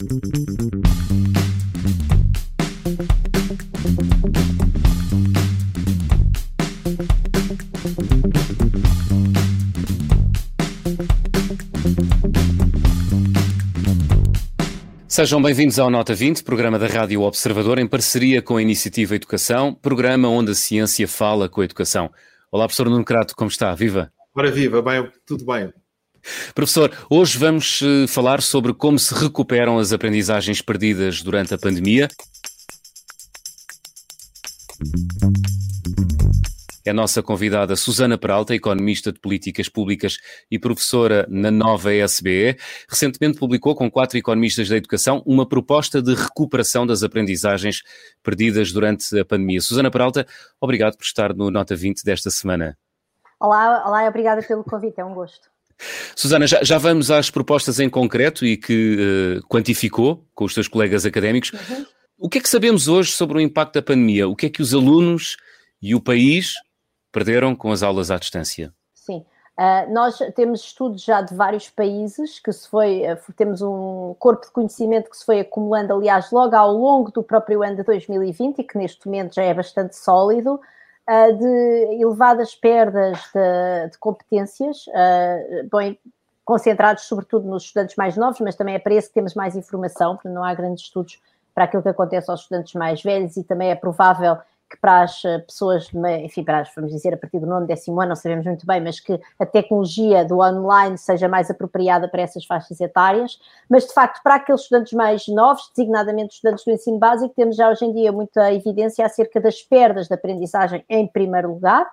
Sejam bem-vindos ao Nota 20, programa da Rádio Observador, em parceria com a Iniciativa Educação, programa onde a ciência fala com a educação. Olá, professor Nuno Crato, como está? Viva! Ora, viva, bem, tudo bem. Professor, hoje vamos uh, falar sobre como se recuperam as aprendizagens perdidas durante a pandemia. É a nossa convidada Susana Peralta, economista de políticas públicas e professora na nova SBE. Recentemente publicou com quatro economistas da educação uma proposta de recuperação das aprendizagens perdidas durante a pandemia. Susana Peralta, obrigado por estar no Nota 20 desta semana. Olá, olá, obrigada pelo convite, é um gosto. Susana, já, já, vamos às propostas em concreto e que uh, quantificou com os seus colegas académicos. Uhum. O que é que sabemos hoje sobre o impacto da pandemia? O que é que os alunos e o país perderam com as aulas à distância? Sim. Uh, nós temos estudos já de vários países que se foi, uh, temos um corpo de conhecimento que se foi acumulando, aliás, logo ao longo do próprio ano de 2020 e que neste momento já é bastante sólido, uh, de elevadas perdas de, de competências, bem, concentrados sobretudo nos estudantes mais novos, mas também é para esse que temos mais informação, porque não há grandes estudos para aquilo que acontece aos estudantes mais velhos e também é provável que para as eh, pessoas, enfim, para as, vamos dizer, a partir do nono, décimo ano, não sabemos muito bem, mas que a tecnologia do online seja mais apropriada para essas faixas etárias, mas de facto para aqueles estudantes mais novos, designadamente estudantes do ensino básico, temos já hoje em dia muita evidência acerca das perdas de aprendizagem em primeiro lugar,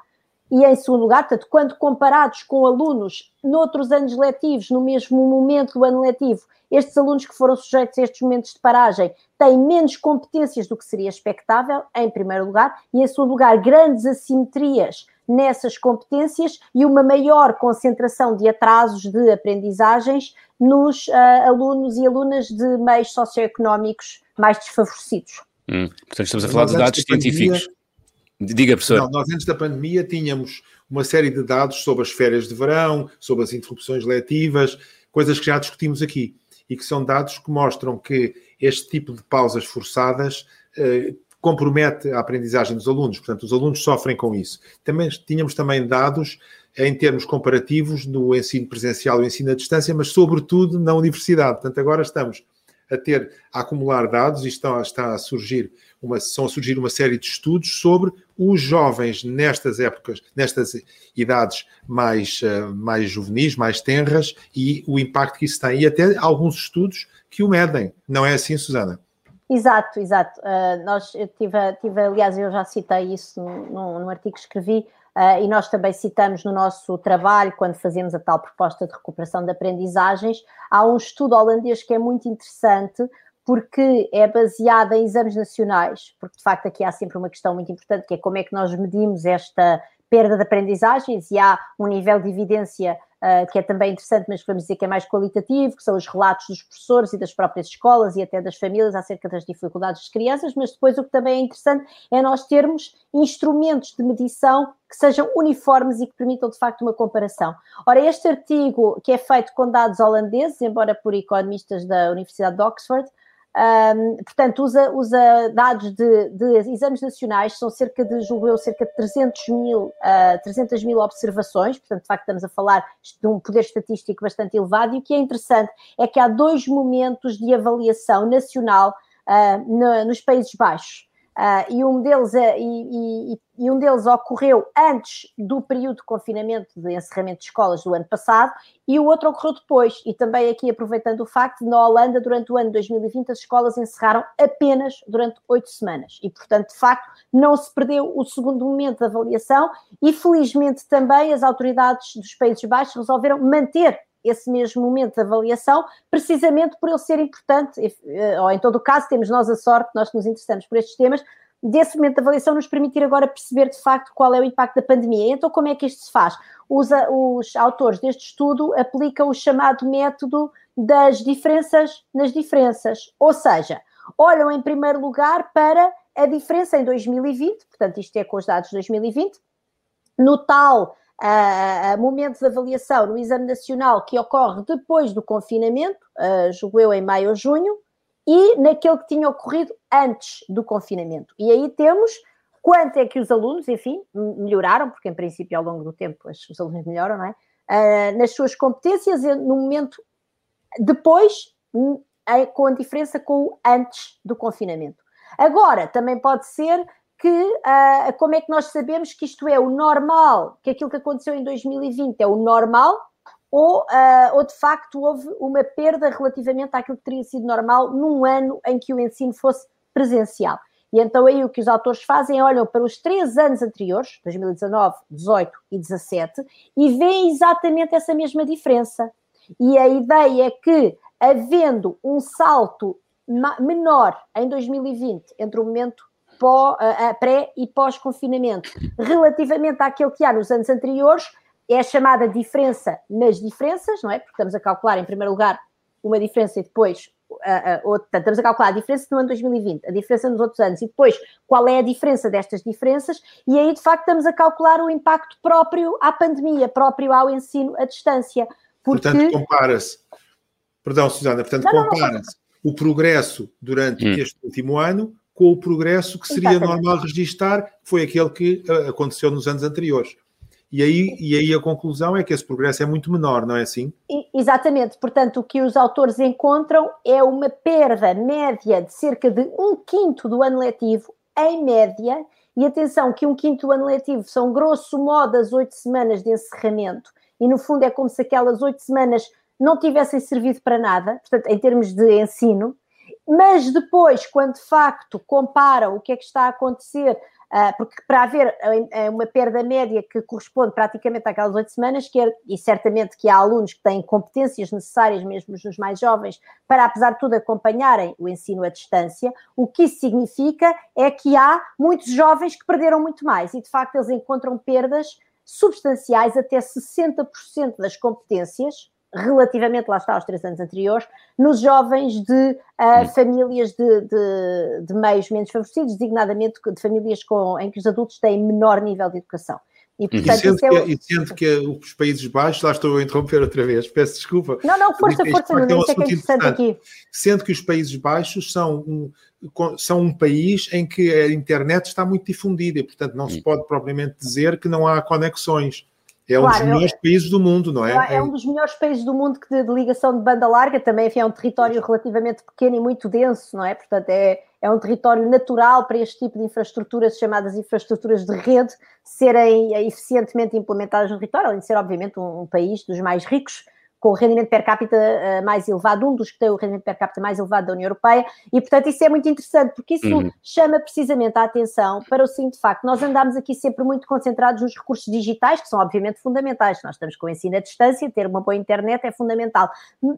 e em segundo lugar, portanto, quando comparados com alunos noutros anos letivos, no mesmo momento do ano letivo, estes alunos que foram sujeitos a estes momentos de paragem têm menos competências do que seria expectável, em primeiro lugar, e em segundo lugar, grandes assimetrias nessas competências e uma maior concentração de atrasos de aprendizagens nos uh, alunos e alunas de meios socioeconómicos mais desfavorecidos. Hum, portanto, estamos a falar de dados científicos. Diga, professor. Não, nós antes da pandemia tínhamos uma série de dados sobre as férias de verão, sobre as interrupções letivas, coisas que já discutimos aqui e que são dados que mostram que este tipo de pausas forçadas eh, compromete a aprendizagem dos alunos, portanto, os alunos sofrem com isso. Também tínhamos também dados em termos comparativos do ensino presencial e ensino à distância, mas sobretudo na universidade. Portanto, agora estamos a ter a acumular dados e está, está a surgir uma, são a surgir uma série de estudos sobre os jovens nestas épocas, nestas idades mais, uh, mais juvenis, mais tenras e o impacto que isso tem. E até alguns estudos que o medem. Não é assim, Susana? Exato, exato. Uh, nós, eu tive, tive, aliás, eu já citei isso num, num artigo que escrevi, uh, e nós também citamos no nosso trabalho, quando fazemos a tal proposta de recuperação de aprendizagens, há um estudo holandês que é muito interessante, porque é baseada em exames nacionais, porque de facto aqui há sempre uma questão muito importante, que é como é que nós medimos esta perda de aprendizagens, e há um nível de evidência uh, que é também interessante, mas vamos dizer que é mais qualitativo, que são os relatos dos professores e das próprias escolas e até das famílias acerca das dificuldades das crianças, mas depois o que também é interessante é nós termos instrumentos de medição que sejam uniformes e que permitam de facto uma comparação. Ora, este artigo que é feito com dados holandeses, embora por economistas da Universidade de Oxford, um, portanto, usa, usa dados de, de, exames nacionais, são cerca de, julgo cerca de 300 mil, uh, 300 mil observações, portanto, de facto, estamos a falar de um poder estatístico bastante elevado, e o que é interessante é que há dois momentos de avaliação nacional uh, no, nos Países Baixos. Uh, e, um deles, uh, e, e, e, um deles ocorreu antes do período de confinamento de encerramento de escolas do ano passado e o outro ocorreu depois. E também aqui aproveitando o facto na Holanda, durante o ano de 2020, as escolas encerraram apenas durante oito semanas. E, portanto, de facto, não se perdeu o segundo momento de avaliação e, felizmente, também as autoridades dos Países Baixos resolveram manter esse mesmo momento de avaliação, precisamente por ele ser importante, eh, ou em todo o caso, temos nós a sorte, nós que nos interessamos por estes temas, desse momento de avaliação nos permitir agora perceber de facto qual é o impacto da pandemia. Então, como é que isto se faz? Os, os autores deste estudo aplicam o chamado método das diferenças nas diferenças, ou seja, olham em primeiro lugar para a diferença em 2020, portanto, isto é com os dados de 2020, no tal uh, momento de avaliação no exame nacional que ocorre depois do confinamento, uh, julgo eu em maio ou junho, e naquele que tinha ocorrido antes do confinamento. E aí temos quanto é que os alunos, enfim, melhoraram, porque em princípio ao longo do tempo os alunos melhoram, não é? Uh, nas suas competências no momento depois, com a diferença com o antes do confinamento. Agora, também pode ser que, uh, como é que nós sabemos que isto é o normal, que aquilo que aconteceu em 2020 é o normal, ou, uh, ou de facto houve uma perda relativamente àquilo que teria sido normal num ano em que o ensino fosse presencial. E então aí o que os autores fazem é olham para os três anos anteriores, 2019, 18 e 17, e veem exatamente essa mesma diferença. E a ideia é que, havendo um salto menor em 2020 entre o momento pré e pós-confinamento, relativamente àquele que há nos anos anteriores, é a chamada diferença nas diferenças, não é? Porque estamos a calcular, em primeiro lugar, uma diferença e depois a, a, outra, estamos a calcular a diferença no ano 2020, a diferença nos outros anos e depois qual é a diferença destas diferenças, e aí de facto estamos a calcular o impacto próprio à pandemia, próprio ao ensino à distância. Porque... Portanto, compara-se, perdão, Susana, portanto, compara-se o progresso durante hum. este último ano com o progresso que seria Exatamente. normal registar, foi aquele que uh, aconteceu nos anos anteriores. E aí, e aí a conclusão é que esse progresso é muito menor, não é assim? Exatamente. Portanto, o que os autores encontram é uma perda média de cerca de um quinto do ano letivo, em média, e atenção que um quinto do ano letivo são grosso modo as oito semanas de encerramento, e no fundo é como se aquelas oito semanas não tivessem servido para nada, portanto, em termos de ensino, mas depois, quando de facto comparam o que é que está a acontecer, uh, porque para haver uh, uma perda média que corresponde praticamente àquelas oito semanas, que é, e certamente que há alunos que têm competências necessárias, mesmo os mais jovens, para, apesar de tudo, acompanharem o ensino à distância, o que isso significa é que há muitos jovens que perderam muito mais. E, de facto, eles encontram perdas substanciais, até 60% das competências, relativamente, lá está, aos três anos anteriores, nos jovens de uh, famílias de, de, de, meios menos favorecidos, designadamente de famílias com, em que os adultos têm menor nível de educação. E, portanto, e, sendo, é... que, e sendo que os Países Baixos, lá estou a interromper outra vez, peço desculpa. Não, não, força, força, não, é um isso é que é interessante aqui. Sendo que os Países Baixos são um, são um país em que a internet está muito difundida e, portanto, não se pode propriamente dizer que não há conexões. É um claro, dos melhores eu, países do mundo, não é? É um dos melhores países do mundo que de, de ligação de banda larga, também enfim, é um território relativamente pequeno e muito denso, não é? Portanto, é, é um território natural para este tipo de infraestruturas, chamadas infraestruturas de rede, serem eficientemente implementadas no território, além de ser, obviamente, um, um país dos mais ricos com o rendimento per capita uh, mais elevado, um dos que tem o rendimento per capita mais elevado da União Europeia, e portanto isso é muito interessante, porque isso uhum. chama precisamente a atenção para o seguinte facto, nós andamos aqui sempre muito concentrados nos recursos digitais, que são obviamente fundamentais, nós estamos com o ensino à distância, ter uma boa internet é fundamental,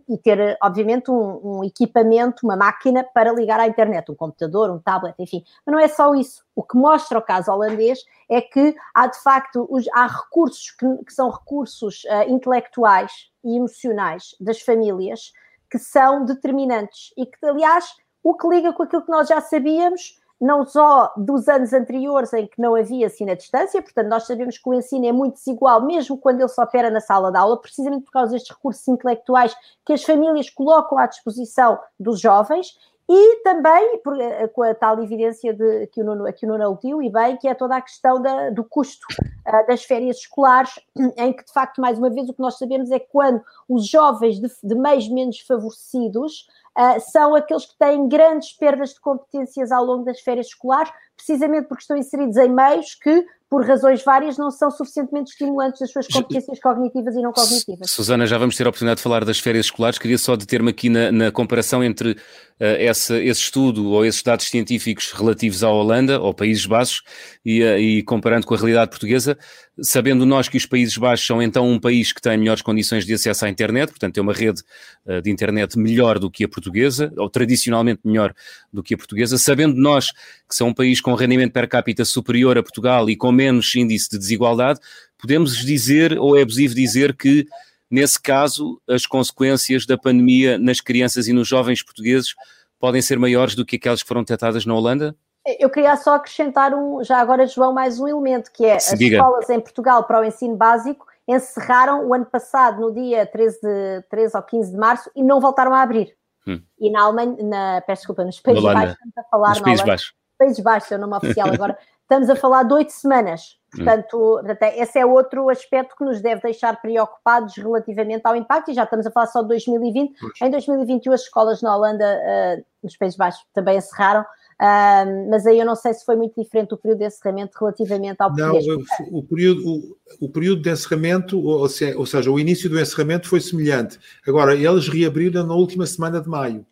e ter obviamente um, um equipamento, uma máquina para ligar à internet, um computador, um tablet, enfim, mas não é só isso, o que mostra o caso holandês é que há de facto os, há recursos que, que são recursos uh, intelectuais e emocionais das famílias que são determinantes e que, aliás, o que liga com aquilo que nós já sabíamos, não só dos anos anteriores em que não havia ensino à distância, portanto, nós sabemos que o ensino é muito desigual, mesmo quando ele só opera na sala de aula, precisamente por causa destes recursos intelectuais que as famílias colocam à disposição dos jovens e também por, eh, com a tal evidência de, que, o Nuno, que o Nuno aludiu, e bem, que é toda a questão da, do custo uh, das férias escolares, em que, de facto, mais uma vez, o que nós sabemos é que quando os jovens de, de meios menos favorecidos uh, são aqueles que têm grandes perdas de competências ao longo das férias escolares, precisamente porque estão inseridos em meios que por razões várias, não são suficientemente estimulantes das suas competências cognitivas e não cognitivas. Susana, já vamos ter a oportunidade de falar das férias escolares. Queria só deter-me aqui na, na, comparação entre uh, essa, esse estudo ou esses dados científicos relativos à Holanda, ou Países Baixos, e, uh, e comparando com a realidade portuguesa, sabendo nós que os Países Baixos são então um país que tem melhores condições de acesso à internet, portanto tem uma rede uh, de internet melhor do que a portuguesa, ou tradicionalmente melhor do que a portuguesa, sabendo nós que são um país com rendimento per capita superior a Portugal e com menos índice de desigualdade, podemos dizer, ou é abusivo dizer, que nesse caso as consequências da pandemia nas crianças e nos jovens portugueses podem ser maiores do que aquelas que foram detectadas na Holanda? Eu queria só acrescentar um, já agora, João, mais um elemento, que é as diga. escolas em Portugal para o ensino básico encerraram o ano passado, no dia 13, de, 13 ou 15 de março, e não voltaram a abrir. hum. e na Alemanha, na, peço desculpa, nos Países Baixos, estamos a falar nos Países Baixos. Países Baixos, é o nome oficial agora, estamos a falar de oito semanas. Portanto, esse é outro aspecto que nos deve deixar preocupados relativamente ao impacto, e já estamos a falar só de 2020. Pois. Em 2021, as escolas na Holanda, uh, nos Países Baixos, também encerraram, uh, mas aí eu não sei se foi muito diferente o período de encerramento relativamente ao português. Não, o, período, o, o, período de encerramento, ou, seja, ou seja, o início do encerramento foi semelhante. Agora, eles reabriram na última semana de maio,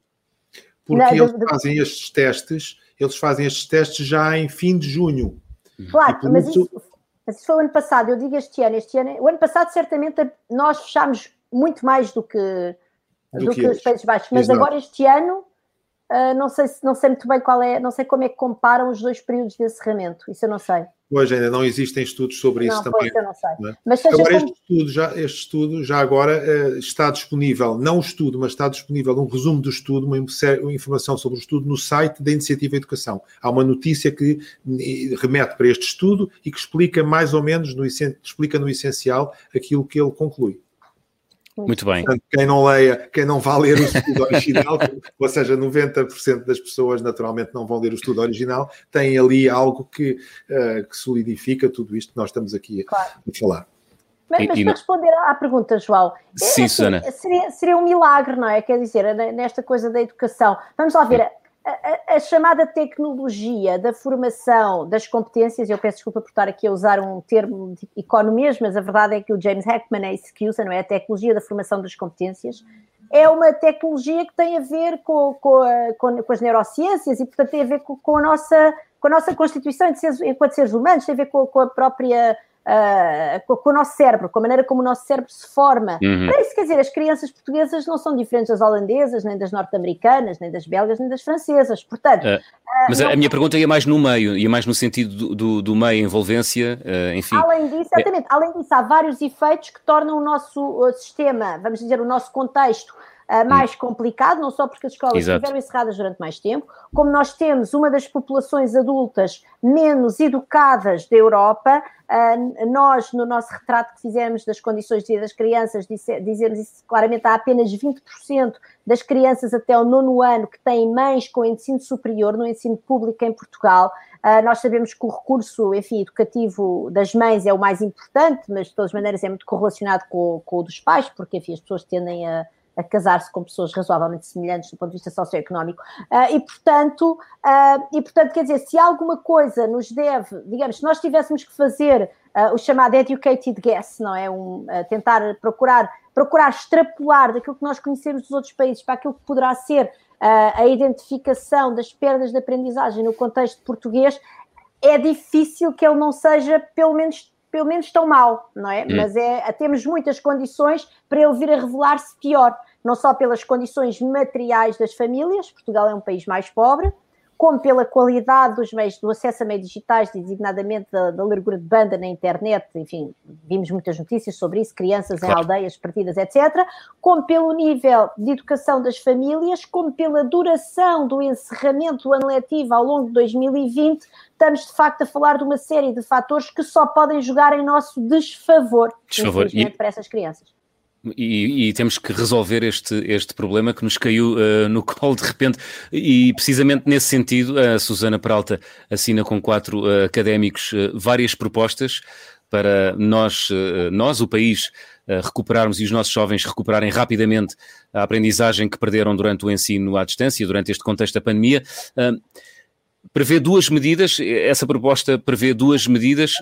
porque não, eles fazem estes testes, eles fazem estes testes já em fim de junho. Claro, mas isso, mas isso foi o ano passado, eu digo este ano, este ano, o ano passado certamente nós fechámos muito mais do que, do, do que, que os Países Baixos, mas Exato. agora este ano uh, não, sei, não sei muito bem qual é, não sei como é que comparam os dois períodos de encerramento, isso eu não sei. Pois, ainda não existem estudos sobre não, isso também. eu não sei. Não é? Mas agora, como... este, estudo já, este estudo já agora uh, está disponível, não o estudo, mas está disponível um resumo do estudo, uma, uma, informação sobre o estudo no site da Iniciativa Educação. Há uma notícia que remete para este estudo e que explica mais ou menos, no, explica no essencial, aquilo que ele conclui. Muito bem. Portanto, quem não leia, quem não vá ler o estudo original, ou seja, 90% das pessoas naturalmente não vão ler o estudo original, tem ali algo que, uh, que solidifica tudo isto que nós estamos aqui claro. a falar. Mas, mas e, para responder à pergunta, João, Sim, é, Susana. Seria, seria um milagre, não é? Quer dizer, nesta coisa da educação. Vamos lá ver, a, chamada tecnologia da formação das competências, eu peço desculpa por estar aqui a usar um termo de economias, mas a verdade é que o James Heckman é isso que usa, não é? A tecnologia da formação das competências é uma tecnologia que tem a ver com, com, com, com as neurociências e, portanto, tem a ver com, a, nossa, com a nossa constituição enquanto seres humanos, tem a ver com a própria uh, com, o nosso cérebro, com a maneira como o nosso cérebro se forma. Uhum. Para isso, quer dizer, as crianças portuguesas não são diferentes das holandesas, nem das norte-americanas, nem das belgas, nem das francesas. Portanto. Uh, mas não... a minha pergunta ia mais no meio, ia mais no sentido do, do, do meio, envolvência, uh, enfim. Além disso, exatamente, é... além disso, há vários efeitos que tornam o nosso sistema, vamos dizer, o nosso contexto uh, mais hum. complicado, não só porque as escolas Exato. estiveram encerradas durante mais tempo, como nós temos uma das populações adultas menos educadas da Europa. Uh, nós, no nosso retrato que fizemos das condições de vida das crianças, disse, dizemos isso claramente: há apenas 20% das crianças até o nono ano que têm mães com ensino superior no ensino público em Portugal. Uh, nós sabemos que o recurso, enfim, educativo das mães é o mais importante, mas de todas as maneiras é muito correlacionado com, com o dos pais, porque, enfim, as pessoas tendem a, a casar-se com pessoas razoavelmente semelhantes do ponto de vista socioeconómico. Uh, e, portanto, uh, e, portanto, quer dizer, se alguma coisa nos deve, digamos, se nós tivéssemos que fazer uh, o chamado educated guess, não é? Um, tentar procurar, procurar extrapolar daquilo que nós conhecemos dos outros países para aquilo que poderá ser a identificação das perdas de aprendizagem no contexto português, é difícil que ele não seja, pelo menos, pelo menos tão mal, não é? Hum. Mas é, temos muitas condições para ele vir a revelar-se pior não só pelas condições materiais das famílias, Portugal é um país mais pobre, como pela qualidade dos meios, do acesso a meios digitais, designadamente da, da largura de banda na internet, enfim, vimos muitas notícias sobre isso, crianças claro. em aldeias partidas, etc., como pelo nível de educação das famílias, como pela duração do encerramento do ano letivo ao longo de 2020, estamos de facto a falar de uma série de fatores que só podem jogar em nosso desfavor, desfavor. E... para essas crianças. E, e, temos que resolver este, este problema que nos caiu uh, no colo de repente. E precisamente nesse sentido, a Susana Peralta assina com quatro uh, académicos uh, várias propostas para nós, nós, o país, recuperarmos e os nossos jovens recuperarem rapidamente a aprendizagem que perderam durante o ensino à distância, durante este contexto da pandemia. prevê duas medidas, essa proposta prevê duas medidas,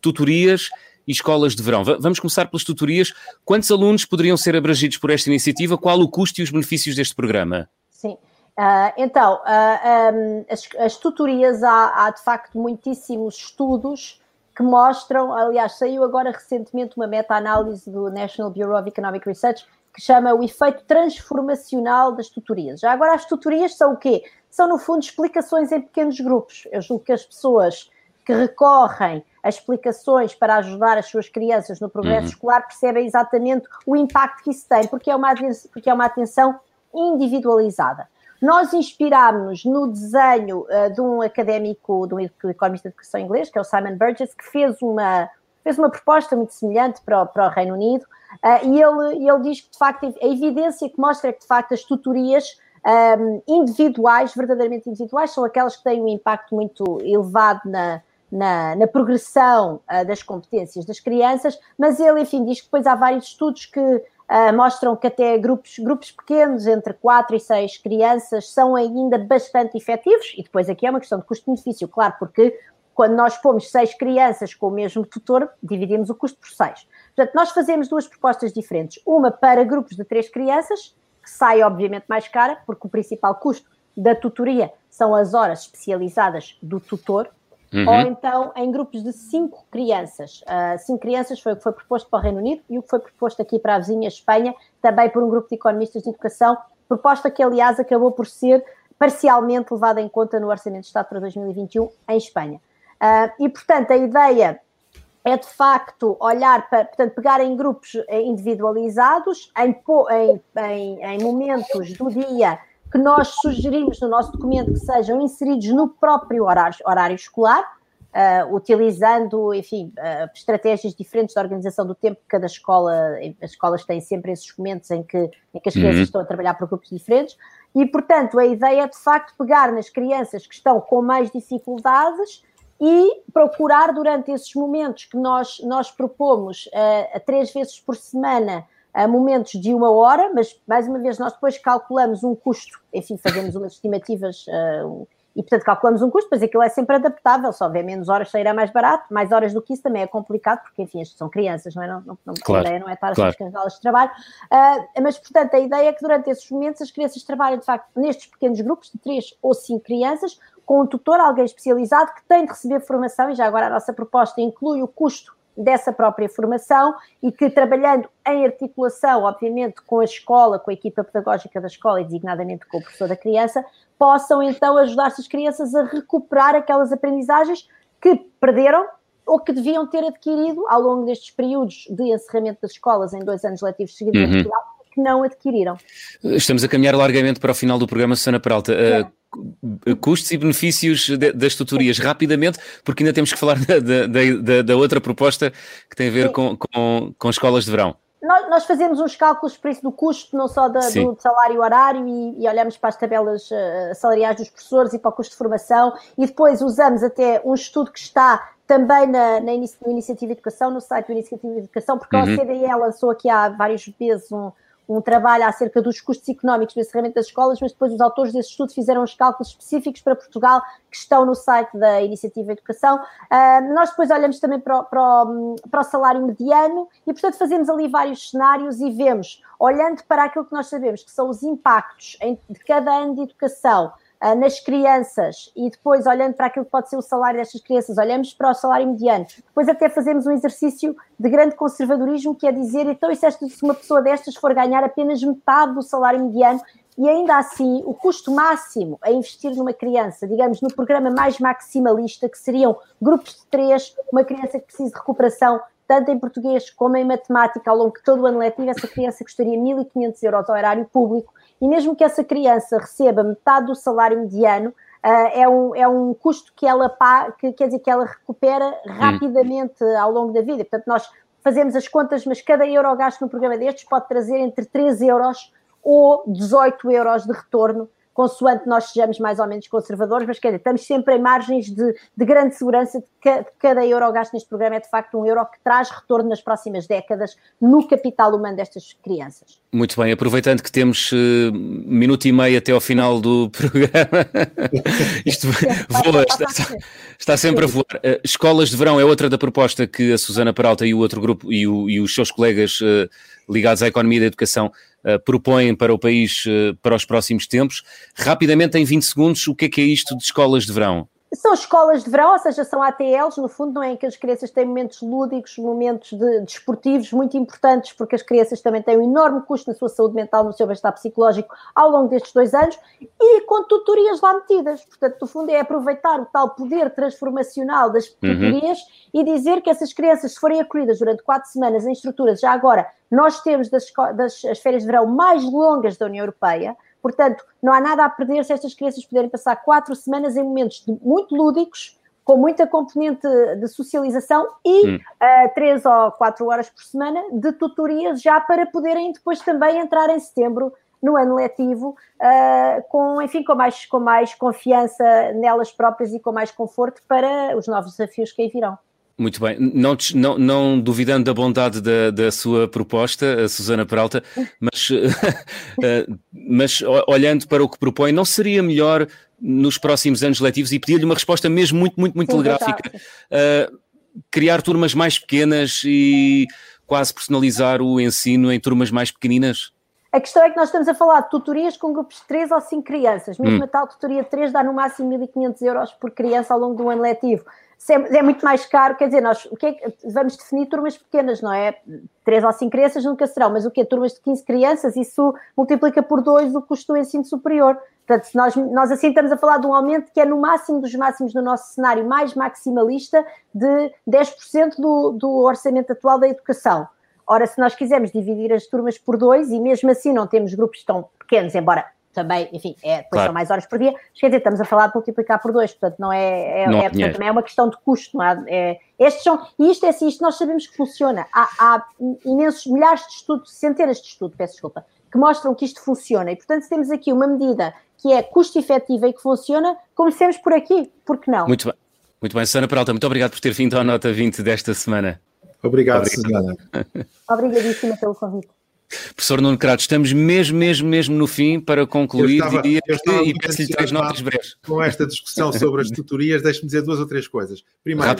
tutorias e escolas de verão. Vamos começar pelas tutorias. Quantos alunos poderiam ser abrangidos por esta iniciativa? Qual o custo e os benefícios deste programa? Sim. Uh, então, uh, ah, um, as, as, tutorias, há, há de facto muitíssimos estudos que mostram, aliás, saiu agora recentemente uma meta-análise do National Bureau of Economic Research que chama o efeito transformacional das tutorias. Já agora, as tutorias são o quê? São, no fundo, explicações em pequenos grupos. Eu julgo que as pessoas que recorrem a explicações para ajudar as suas crianças no progresso uhum. escolar percebem exatamente o impacto que isso tem, porque é uma, porque é uma atenção individualizada. Nós inspirámos-nos no desenho uh, de um académico, de um economista de educação inglês, que é o Simon Burgess, que fez uma, fez uma proposta muito semelhante para o, para o Reino Unido, uh, e ele, ele diz que, de facto, a evidência que mostra é que, de facto, as tutorias um, individuais, verdadeiramente individuais, são aquelas que têm um impacto muito elevado na, na, na progressão uh, das competências das crianças, mas ele, enfim, diz que depois há vários estudos que uh, mostram que até grupos, grupos pequenos, entre 4 e 6 crianças, são ainda bastante efetivos, e depois aqui é uma questão de custo-benefício, claro, porque quando nós pomos seis crianças com o mesmo tutor, dividimos o custo por seis. Portanto, nós fazemos duas propostas diferentes. Uma para grupos de três crianças, que sai obviamente mais cara, porque o principal custo da tutoria são as horas especializadas do tutor, Uhum. ou então em grupos de cinco crianças. Uh, cinco crianças foi o que foi proposto para o Reino Unido e o que foi proposto aqui para a vizinha Espanha, também por um grupo de economistas de educação, proposta que, aliás, acabou por ser parcialmente levada em conta no Orçamento de Estado para 2021 em Espanha. Uh, e, portanto, a ideia é de facto olhar para, portanto, pegar em grupos individualizados, em, em, em, em momentos do dia que nós sugerimos no nosso documento que sejam inseridos no próprio horário, horário escolar, uh, utilizando, enfim, uh, estratégias diferentes de organização do tempo, cada escola, as escolas têm sempre esses momentos em que, em que as crianças uhum. estão a trabalhar por grupos diferentes, e, portanto, a ideia é, de facto, pegar nas crianças que estão com mais dificuldades e procurar, durante esses momentos que nós, nós propomos, uh, três vezes por semana, a momentos de uma hora, mas mais uma vez nós depois calculamos um custo, enfim, fazemos umas estimativas uh, e portanto calculamos um custo, pois aquilo é sempre adaptável, se houver menos horas sairá mais barato, mais horas do que isso também é complicado, porque enfim, estas são crianças, não é? Não, não, não claro, a ideia não é estar claro. a de trabalho, uh, mas portanto a ideia é que durante esses momentos as crianças trabalham de facto nestes pequenos grupos de três ou cinco crianças, com um tutor, alguém especializado que tem de receber formação, e já agora a nossa proposta inclui o custo dessa própria formação e que trabalhando em articulação, obviamente, com a escola, com a equipa pedagógica da escola e designadamente com o professor da criança, possam então ajudar essas crianças a recuperar aquelas aprendizagens que perderam ou que deviam ter adquirido ao longo destes períodos de encerramento das escolas em dois anos letivos seguidos uhum. em Portugal, que não adquiriram. Estamos a caminhar largamente para o final do programa, Susana Peralta. É. Uh, custos e benefícios de, das tutorias rapidamente, porque ainda temos que falar da, da, da outra proposta que tem a ver com, com, com, escolas de verão. Nós, nós, fazemos uns cálculos por isso do custo, não só da, do salário horário, e, e, olhamos para as tabelas uh, salariais dos professores e para o custo de formação, e depois usamos até um estudo que está também na, na Iniciativa de Educação, no site do Iniciativa Educação, porque uhum. a OCDE lançou aqui há vários meses um, um trabalho acerca dos custos económicos do encerramento das escolas, mas depois os autores desse estudo fizeram os cálculos específicos para Portugal que estão no site da Iniciativa Educação. Uh, nós depois olhamos também para o, para, o, para o, salário mediano e, portanto, fazemos ali vários cenários e vemos, olhando para aquilo que nós sabemos que são os impactos em, de cada ano de educação uh, nas crianças e depois olhando para aquilo que pode ser o salário destas crianças, olhamos para o salário mediano, depois até fazemos um exercício de grande conservadorismo, que é dizer, então, se, esta, se uma pessoa destas for ganhar apenas metade do salário mediano, e ainda assim, o custo máximo a investir numa criança, digamos, no programa mais maximalista, que seriam grupos de três, uma criança que precisa de recuperação, tanto em português como em matemática, ao longo de todo o ano letivo, essa criança custaria 1.500 euros ao erário público, e mesmo que essa criança receba metade do salário mediano, uh, é, um, é um custo que ela que, quer dizer que ela recupera rapidamente ao longo da vida. Portanto, nós fazemos as contas, mas cada euro gasto no programa destes pode trazer entre 3 euros ou 18 euros de retorno consoante nós sejamos mais ou menos conservadores, mas quer dizer, estamos sempre em margens de, de grande segurança de que cada euro gasto neste programa é de facto um euro que traz retorno nas próximas décadas no capital humano destas crianças. Muito bem, aproveitando que temos uh, minuto e meio até ao final do programa, isto voa, está, está, sempre a voar. Uh, escolas de verão é outra da proposta que a Susana Peralta e o outro grupo e, o, e os seus colegas uh, ligados à economia da educação propõem para o país uh, para os próximos tempos. Rapidamente, em 20 segundos, o que é que é isto de escolas de verão? São escolas de verão, ou seja, são ATLs, no fundo, não é em que as crianças têm momentos lúdicos, momentos de, desportivos muito importantes, porque as crianças também têm um enorme custo na sua saúde mental, no seu bem-estar psicológico ao longo destes dois anos, e com tutorias lá metidas. Portanto, no fundo, é aproveitar o tal poder transformacional das uhum. tutorias uhum. e dizer que essas crianças, se forem acolhidas durante quatro semanas em estruturas, já agora, nós temos das, das as férias de verão mais longas da União Europeia, Portanto, não há nada a perder se estas crianças puderem passar quatro semanas em momentos muito lúdicos, com muita componente de socialização e hum. uh, três ou quatro horas por semana de tutorias já para poderem depois também entrar em setembro no ano letivo, uh, com, enfim, com mais, com mais confiança nelas próprias e com mais conforto para os novos desafios que aí virão. Muito bem, não, não, não, duvidando da bondade da, da sua proposta, Susana Peralta, mas, eh, mas olhando para o que propõe, não seria melhor nos próximos anos letivos e pedir-lhe uma resposta mesmo muito, muito, muito telegráfica, uh, criar turmas mais pequenas e quase personalizar o ensino em turmas mais pequeninas? A questão é que nós estamos a falar de tutorias com grupos de 3 ou 5 crianças. Mesmo hum. a tal tutoria de 3 dá no máximo 1.500 euros por criança ao longo do ano letivo. É, é muito mais caro, quer dizer, nós o que é vamos definir turmas pequenas, não é? 3 ou 5 crianças nunca serão, mas o que é? Turmas de 15 crianças, isso multiplica por 2 o custo do ensino superior. Portanto, se nós, nós assim estamos a falar de um aumento que é no máximo dos máximos no nosso cenário mais maximalista de 10% do, do orçamento atual da educação. Ora, se nós quisermos dividir as turmas por dois e mesmo assim não temos grupos tão pequenos, embora também, enfim, é, depois claro. são mais horas por dia, quer dizer, estamos a falar de multiplicar por dois, portanto, não é, é, não é, portanto, também é uma questão de custo, não é? é? estes são, e isto é assim, isto nós sabemos que funciona. Há, há imensos, milhares de estudos, centenas de estudos, peço desculpa, que mostram que isto funciona. E, portanto, se temos aqui uma medida que é custo-efetiva e que funciona, comecemos por aqui, porque não? Muito bem. Muito bem, Sana Peralta, muito obrigado por ter vindo à Nota 20 desta semana. Obrigado, Obrigado. Obrigadíssima pelo convite. Professor Nuno Crato, estamos mesmo, mesmo, mesmo no fim para concluir estava, diria, e peço-lhe três notas breves. Com esta discussão sobre as tutorias, deixe-me dizer duas ou três coisas. Primeiro,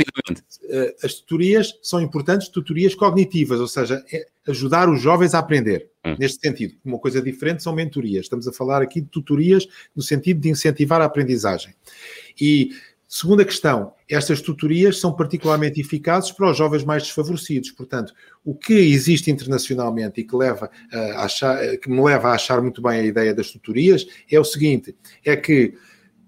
eh, as tutorias são importantes, tutorias cognitivas, ou seja, é ajudar os jovens a aprender. Hum. Neste sentido, uma coisa diferente são mentorias. Estamos a falar aqui de tutorias no sentido de incentivar a aprendizagem. E Segunda questão, estas tutorias são particularmente eficazes para os jovens mais desfavorecidos. Portanto, o que existe internacionalmente e que, leva a achar, que me leva a achar muito bem a ideia das tutorias é o seguinte: é que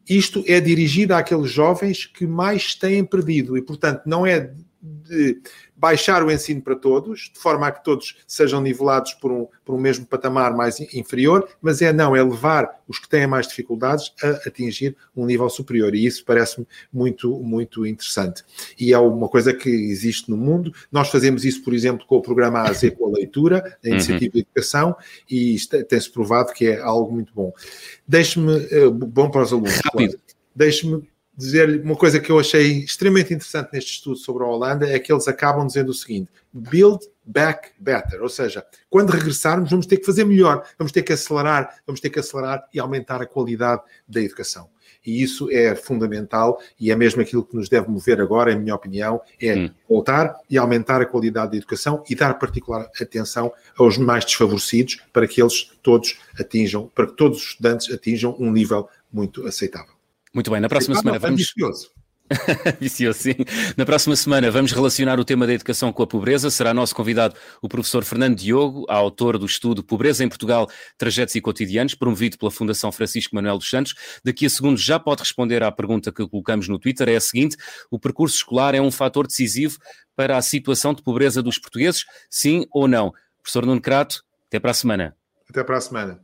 isto é dirigido àqueles jovens que mais têm perdido e, portanto, não é de baixar o ensino para todos, de forma a que todos sejam nivelados por um, por um mesmo patamar mais inferior, mas é não, é levar os que têm mais dificuldades a atingir um nível superior. E isso parece-me muito, muito interessante. E é uma coisa que existe no mundo. Nós fazemos isso, por exemplo, com o programa AZ com a leitura, a iniciativa uhum. de educação, e tem-se provado que é algo muito bom. Deixe-me, uh, bom para os alunos. Rápido. Claro. Deixe-me dizer-lhe uma coisa que eu achei extremamente interessante neste estudo sobre a Holanda é que eles acabam dizendo o seguinte: build back better, ou seja, quando regressarmos vamos ter que fazer melhor, vamos ter que acelerar, vamos ter que acelerar e aumentar a qualidade da educação. E isso é fundamental e é mesmo aquilo que nos deve mover agora, em minha opinião, é hum. voltar e aumentar a qualidade da educação e dar particular atenção aos mais desfavorecidos para que eles todos atinjam, para que todos os estudantes atinjam um nível muito aceitável. Muito bem, na próxima semana vamos. Vicioso. Vicioso, sim. Na próxima semana vamos relacionar o tema da educação com a pobreza. Será nosso convidado o professor Fernando Diogo, autor do estudo Pobreza em Portugal, Trajetos e Cotidianos, promovido pela Fundação Francisco Manuel dos Santos. Daqui a segundos já pode responder à pergunta que colocamos no Twitter. É a seguinte: o percurso escolar é um fator decisivo para a situação de pobreza dos portugueses? Sim ou não? Professor Nuno Crato, até para a semana. Até para a semana.